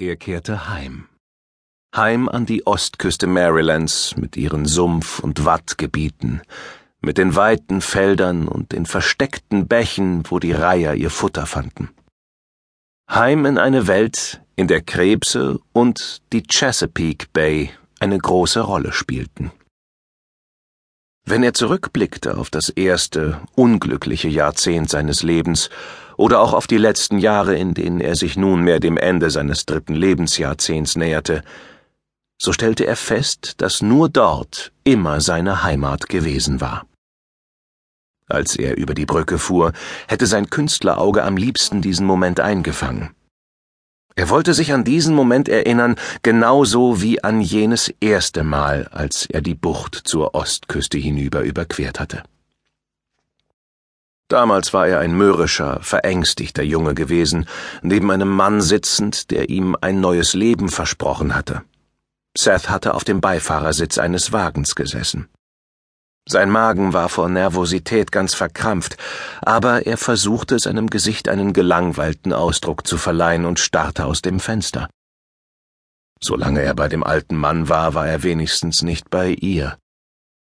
Er kehrte heim. Heim an die Ostküste Marylands mit ihren Sumpf- und Wattgebieten, mit den weiten Feldern und den versteckten Bächen, wo die Reiher ihr Futter fanden. Heim in eine Welt, in der Krebse und die Chesapeake Bay eine große Rolle spielten. Wenn er zurückblickte auf das erste, unglückliche Jahrzehnt seines Lebens oder auch auf die letzten Jahre, in denen er sich nunmehr dem Ende seines dritten Lebensjahrzehnts näherte, so stellte er fest, dass nur dort immer seine Heimat gewesen war. Als er über die Brücke fuhr, hätte sein Künstlerauge am liebsten diesen Moment eingefangen. Er wollte sich an diesen Moment erinnern, genauso wie an jenes erste Mal, als er die Bucht zur Ostküste hinüber überquert hatte. Damals war er ein mürrischer, verängstigter Junge gewesen, neben einem Mann sitzend, der ihm ein neues Leben versprochen hatte. Seth hatte auf dem Beifahrersitz eines Wagens gesessen. Sein Magen war vor Nervosität ganz verkrampft, aber er versuchte seinem Gesicht einen gelangweilten Ausdruck zu verleihen und starrte aus dem Fenster. Solange er bei dem alten Mann war, war er wenigstens nicht bei ihr.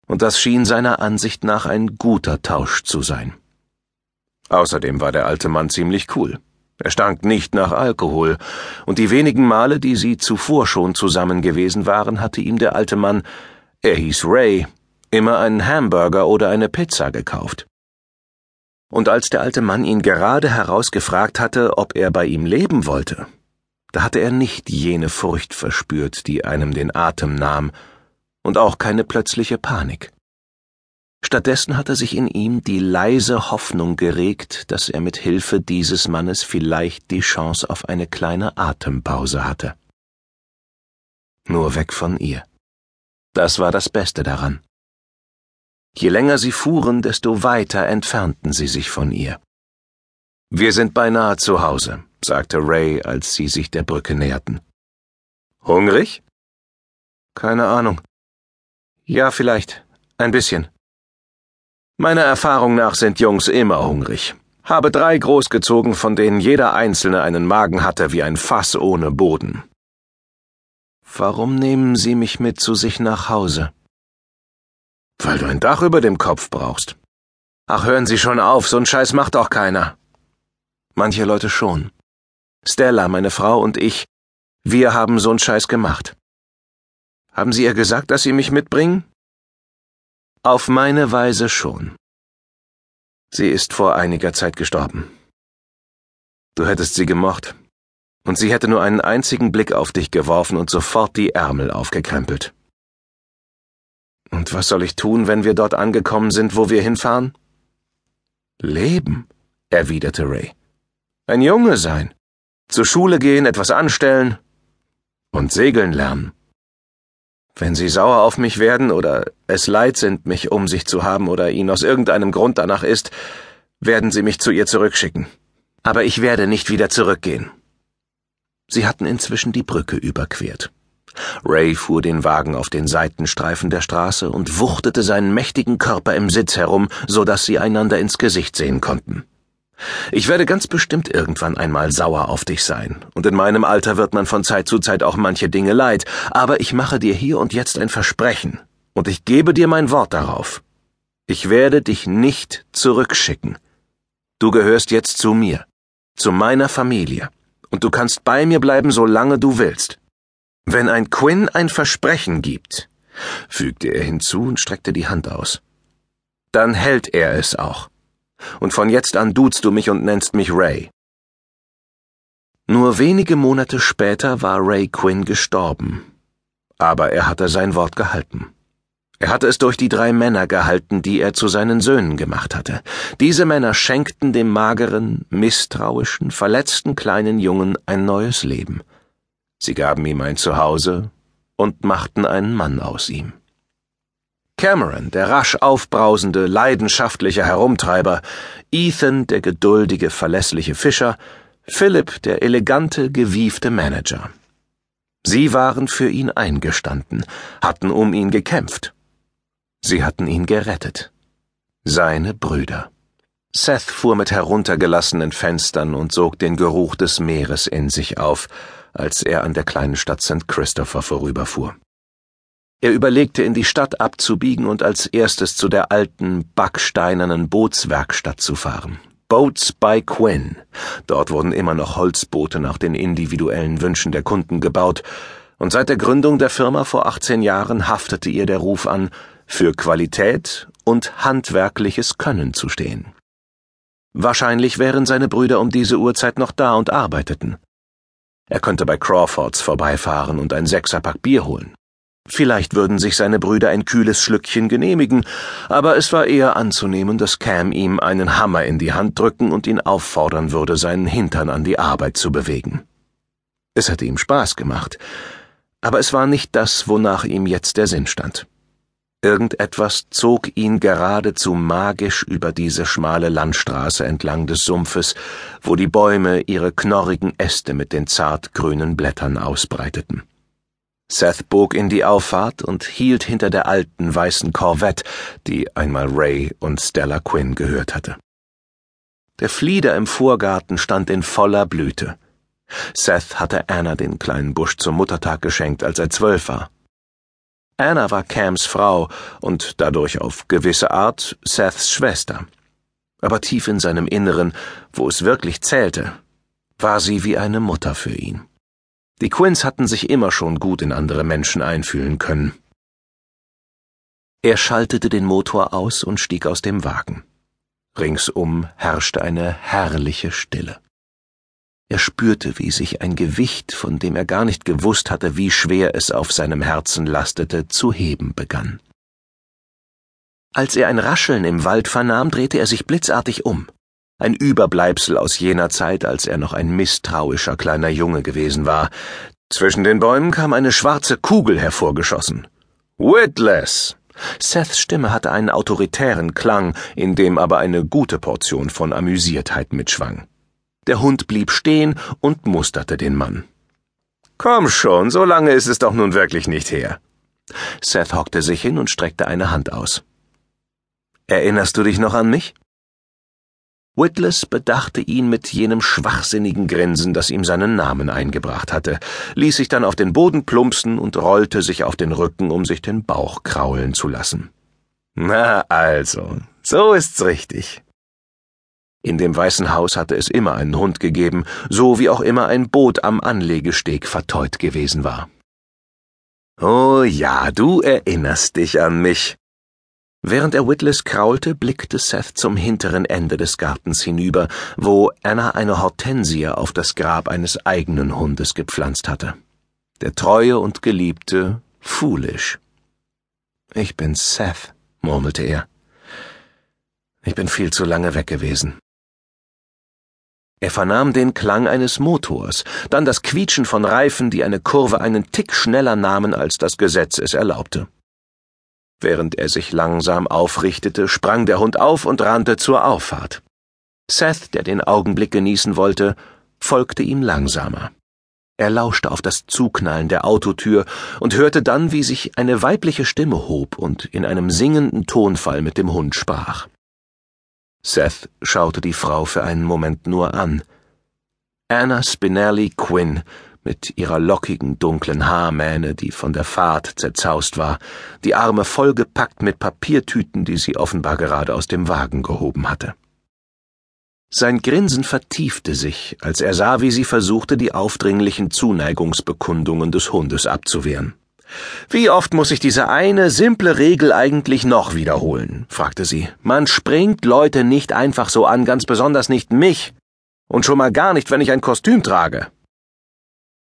Und das schien seiner Ansicht nach ein guter Tausch zu sein. Außerdem war der alte Mann ziemlich cool. Er stank nicht nach Alkohol, und die wenigen Male, die sie zuvor schon zusammen gewesen waren, hatte ihm der alte Mann, er hieß Ray, immer einen Hamburger oder eine Pizza gekauft. Und als der alte Mann ihn gerade herausgefragt hatte, ob er bei ihm leben wollte, da hatte er nicht jene Furcht verspürt, die einem den Atem nahm, und auch keine plötzliche Panik. Stattdessen hatte sich in ihm die leise Hoffnung geregt, dass er mit Hilfe dieses Mannes vielleicht die Chance auf eine kleine Atempause hatte. Nur weg von ihr. Das war das Beste daran. Je länger sie fuhren, desto weiter entfernten sie sich von ihr. Wir sind beinahe zu Hause, sagte Ray, als sie sich der Brücke näherten. Hungrig? Keine Ahnung. Ja, vielleicht. Ein bisschen. Meiner Erfahrung nach sind Jungs immer hungrig. Habe drei großgezogen, von denen jeder einzelne einen Magen hatte wie ein Fass ohne Boden. Warum nehmen Sie mich mit zu sich nach Hause? Weil du ein Dach über dem Kopf brauchst. Ach, hören Sie schon auf, so ein Scheiß macht doch keiner. Manche Leute schon. Stella, meine Frau und ich, wir haben so einen Scheiß gemacht. Haben Sie ihr gesagt, dass Sie mich mitbringen? Auf meine Weise schon. Sie ist vor einiger Zeit gestorben. Du hättest sie gemocht. Und sie hätte nur einen einzigen Blick auf dich geworfen und sofort die Ärmel aufgekrempelt. Und was soll ich tun, wenn wir dort angekommen sind, wo wir hinfahren? Leben, erwiderte Ray. Ein Junge sein. Zur Schule gehen, etwas anstellen und segeln lernen. Wenn Sie sauer auf mich werden oder es leid sind, mich um sich zu haben oder Ihnen aus irgendeinem Grund danach ist, werden Sie mich zu ihr zurückschicken. Aber ich werde nicht wieder zurückgehen. Sie hatten inzwischen die Brücke überquert. Ray fuhr den Wagen auf den Seitenstreifen der Straße und wuchtete seinen mächtigen Körper im Sitz herum, so dass sie einander ins Gesicht sehen konnten. Ich werde ganz bestimmt irgendwann einmal sauer auf dich sein, und in meinem Alter wird man von Zeit zu Zeit auch manche Dinge leid, aber ich mache dir hier und jetzt ein Versprechen, und ich gebe dir mein Wort darauf. Ich werde dich nicht zurückschicken. Du gehörst jetzt zu mir, zu meiner Familie, und du kannst bei mir bleiben, solange du willst. Wenn ein Quinn ein Versprechen gibt, fügte er hinzu und streckte die Hand aus, dann hält er es auch. Und von jetzt an duzt du mich und nennst mich Ray. Nur wenige Monate später war Ray Quinn gestorben. Aber er hatte sein Wort gehalten. Er hatte es durch die drei Männer gehalten, die er zu seinen Söhnen gemacht hatte. Diese Männer schenkten dem mageren, misstrauischen, verletzten kleinen Jungen ein neues Leben. Sie gaben ihm ein Zuhause und machten einen Mann aus ihm. Cameron, der rasch aufbrausende, leidenschaftliche Herumtreiber, Ethan, der geduldige, verlässliche Fischer, Philip, der elegante, gewiefte Manager. Sie waren für ihn eingestanden, hatten um ihn gekämpft. Sie hatten ihn gerettet. Seine Brüder. Seth fuhr mit heruntergelassenen Fenstern und sog den Geruch des Meeres in sich auf, als er an der kleinen Stadt St. Christopher vorüberfuhr. Er überlegte, in die Stadt abzubiegen und als erstes zu der alten, backsteinernen Bootswerkstatt zu fahren. Boats by Quinn. Dort wurden immer noch Holzboote nach den individuellen Wünschen der Kunden gebaut, und seit der Gründung der Firma vor 18 Jahren haftete ihr der Ruf an, für Qualität und handwerkliches Können zu stehen. Wahrscheinlich wären seine Brüder um diese Uhrzeit noch da und arbeiteten. Er könnte bei Crawfords vorbeifahren und ein Sechserpack Bier holen. Vielleicht würden sich seine Brüder ein kühles Schlückchen genehmigen, aber es war eher anzunehmen, dass Cam ihm einen Hammer in die Hand drücken und ihn auffordern würde, seinen Hintern an die Arbeit zu bewegen. Es hätte ihm Spaß gemacht, aber es war nicht das, wonach ihm jetzt der Sinn stand. Irgendetwas zog ihn geradezu magisch über diese schmale Landstraße entlang des Sumpfes, wo die Bäume ihre knorrigen Äste mit den zart grünen Blättern ausbreiteten. Seth bog in die Auffahrt und hielt hinter der alten weißen Corvette, die einmal Ray und Stella Quinn gehört hatte. Der Flieder im Vorgarten stand in voller Blüte. Seth hatte Anna den kleinen Busch zum Muttertag geschenkt, als er zwölf war. Anna war Cams Frau und dadurch auf gewisse Art Seths Schwester. Aber tief in seinem Inneren, wo es wirklich zählte, war sie wie eine Mutter für ihn. Die Quinns hatten sich immer schon gut in andere Menschen einfühlen können. Er schaltete den Motor aus und stieg aus dem Wagen. Ringsum herrschte eine herrliche Stille. Er spürte, wie sich ein Gewicht, von dem er gar nicht gewusst hatte, wie schwer es auf seinem Herzen lastete, zu heben begann. Als er ein Rascheln im Wald vernahm, drehte er sich blitzartig um. Ein Überbleibsel aus jener Zeit, als er noch ein misstrauischer kleiner Junge gewesen war. Zwischen den Bäumen kam eine schwarze Kugel hervorgeschossen. Witless! Seths Stimme hatte einen autoritären Klang, in dem aber eine gute Portion von Amüsiertheit mitschwang. Der Hund blieb stehen und musterte den Mann. Komm schon, so lange ist es doch nun wirklich nicht her. Seth hockte sich hin und streckte eine Hand aus. Erinnerst du dich noch an mich? Witless bedachte ihn mit jenem schwachsinnigen Grinsen, das ihm seinen Namen eingebracht hatte, ließ sich dann auf den Boden plumpsen und rollte sich auf den Rücken, um sich den Bauch kraulen zu lassen. Na also, so ist's richtig. In dem Weißen Haus hatte es immer einen Hund gegeben, so wie auch immer ein Boot am Anlegesteg verteut gewesen war. Oh ja, du erinnerst dich an mich, Während er Witless kraulte, blickte Seth zum hinteren Ende des Gartens hinüber, wo Anna eine Hortensie auf das Grab eines eigenen Hundes gepflanzt hatte. Der treue und geliebte Foolish. Ich bin Seth, murmelte er. Ich bin viel zu lange weg gewesen. Er vernahm den Klang eines Motors, dann das Quietschen von Reifen, die eine Kurve einen Tick schneller nahmen, als das Gesetz es erlaubte. Während er sich langsam aufrichtete, sprang der Hund auf und rannte zur Auffahrt. Seth, der den Augenblick genießen wollte, folgte ihm langsamer. Er lauschte auf das Zuknallen der Autotür und hörte dann, wie sich eine weibliche Stimme hob und in einem singenden Tonfall mit dem Hund sprach. Seth schaute die Frau für einen Moment nur an. Anna Spinelli Quinn mit ihrer lockigen, dunklen Haarmähne, die von der Fahrt zerzaust war, die Arme vollgepackt mit Papiertüten, die sie offenbar gerade aus dem Wagen gehoben hatte. Sein Grinsen vertiefte sich, als er sah, wie sie versuchte, die aufdringlichen Zuneigungsbekundungen des Hundes abzuwehren. Wie oft muss ich diese eine simple Regel eigentlich noch wiederholen? fragte sie. Man springt Leute nicht einfach so an, ganz besonders nicht mich. Und schon mal gar nicht, wenn ich ein Kostüm trage.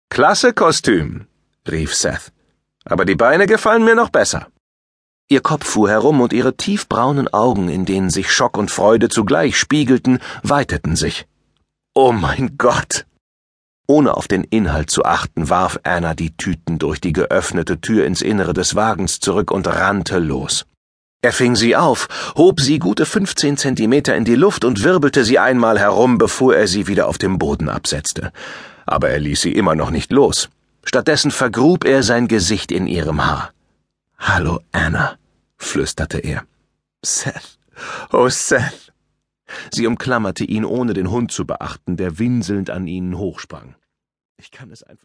Klasse Kostüm, rief Seth. Aber die Beine gefallen mir noch besser. Ihr Kopf fuhr herum und ihre tiefbraunen Augen, in denen sich Schock und Freude zugleich spiegelten, weiteten sich. Oh mein Gott! Ohne auf den Inhalt zu achten, warf Anna die Tüten durch die geöffnete Tür ins Innere des Wagens zurück und rannte los. Er fing sie auf, hob sie gute fünfzehn Zentimeter in die Luft und wirbelte sie einmal herum, bevor er sie wieder auf dem Boden absetzte aber er ließ sie immer noch nicht los. Stattdessen vergrub er sein Gesicht in ihrem Haar. Hallo, Anna, flüsterte er. Seth, oh Seth. Sie umklammerte ihn, ohne den Hund zu beachten, der winselnd an ihnen hochsprang. Ich kann es einfach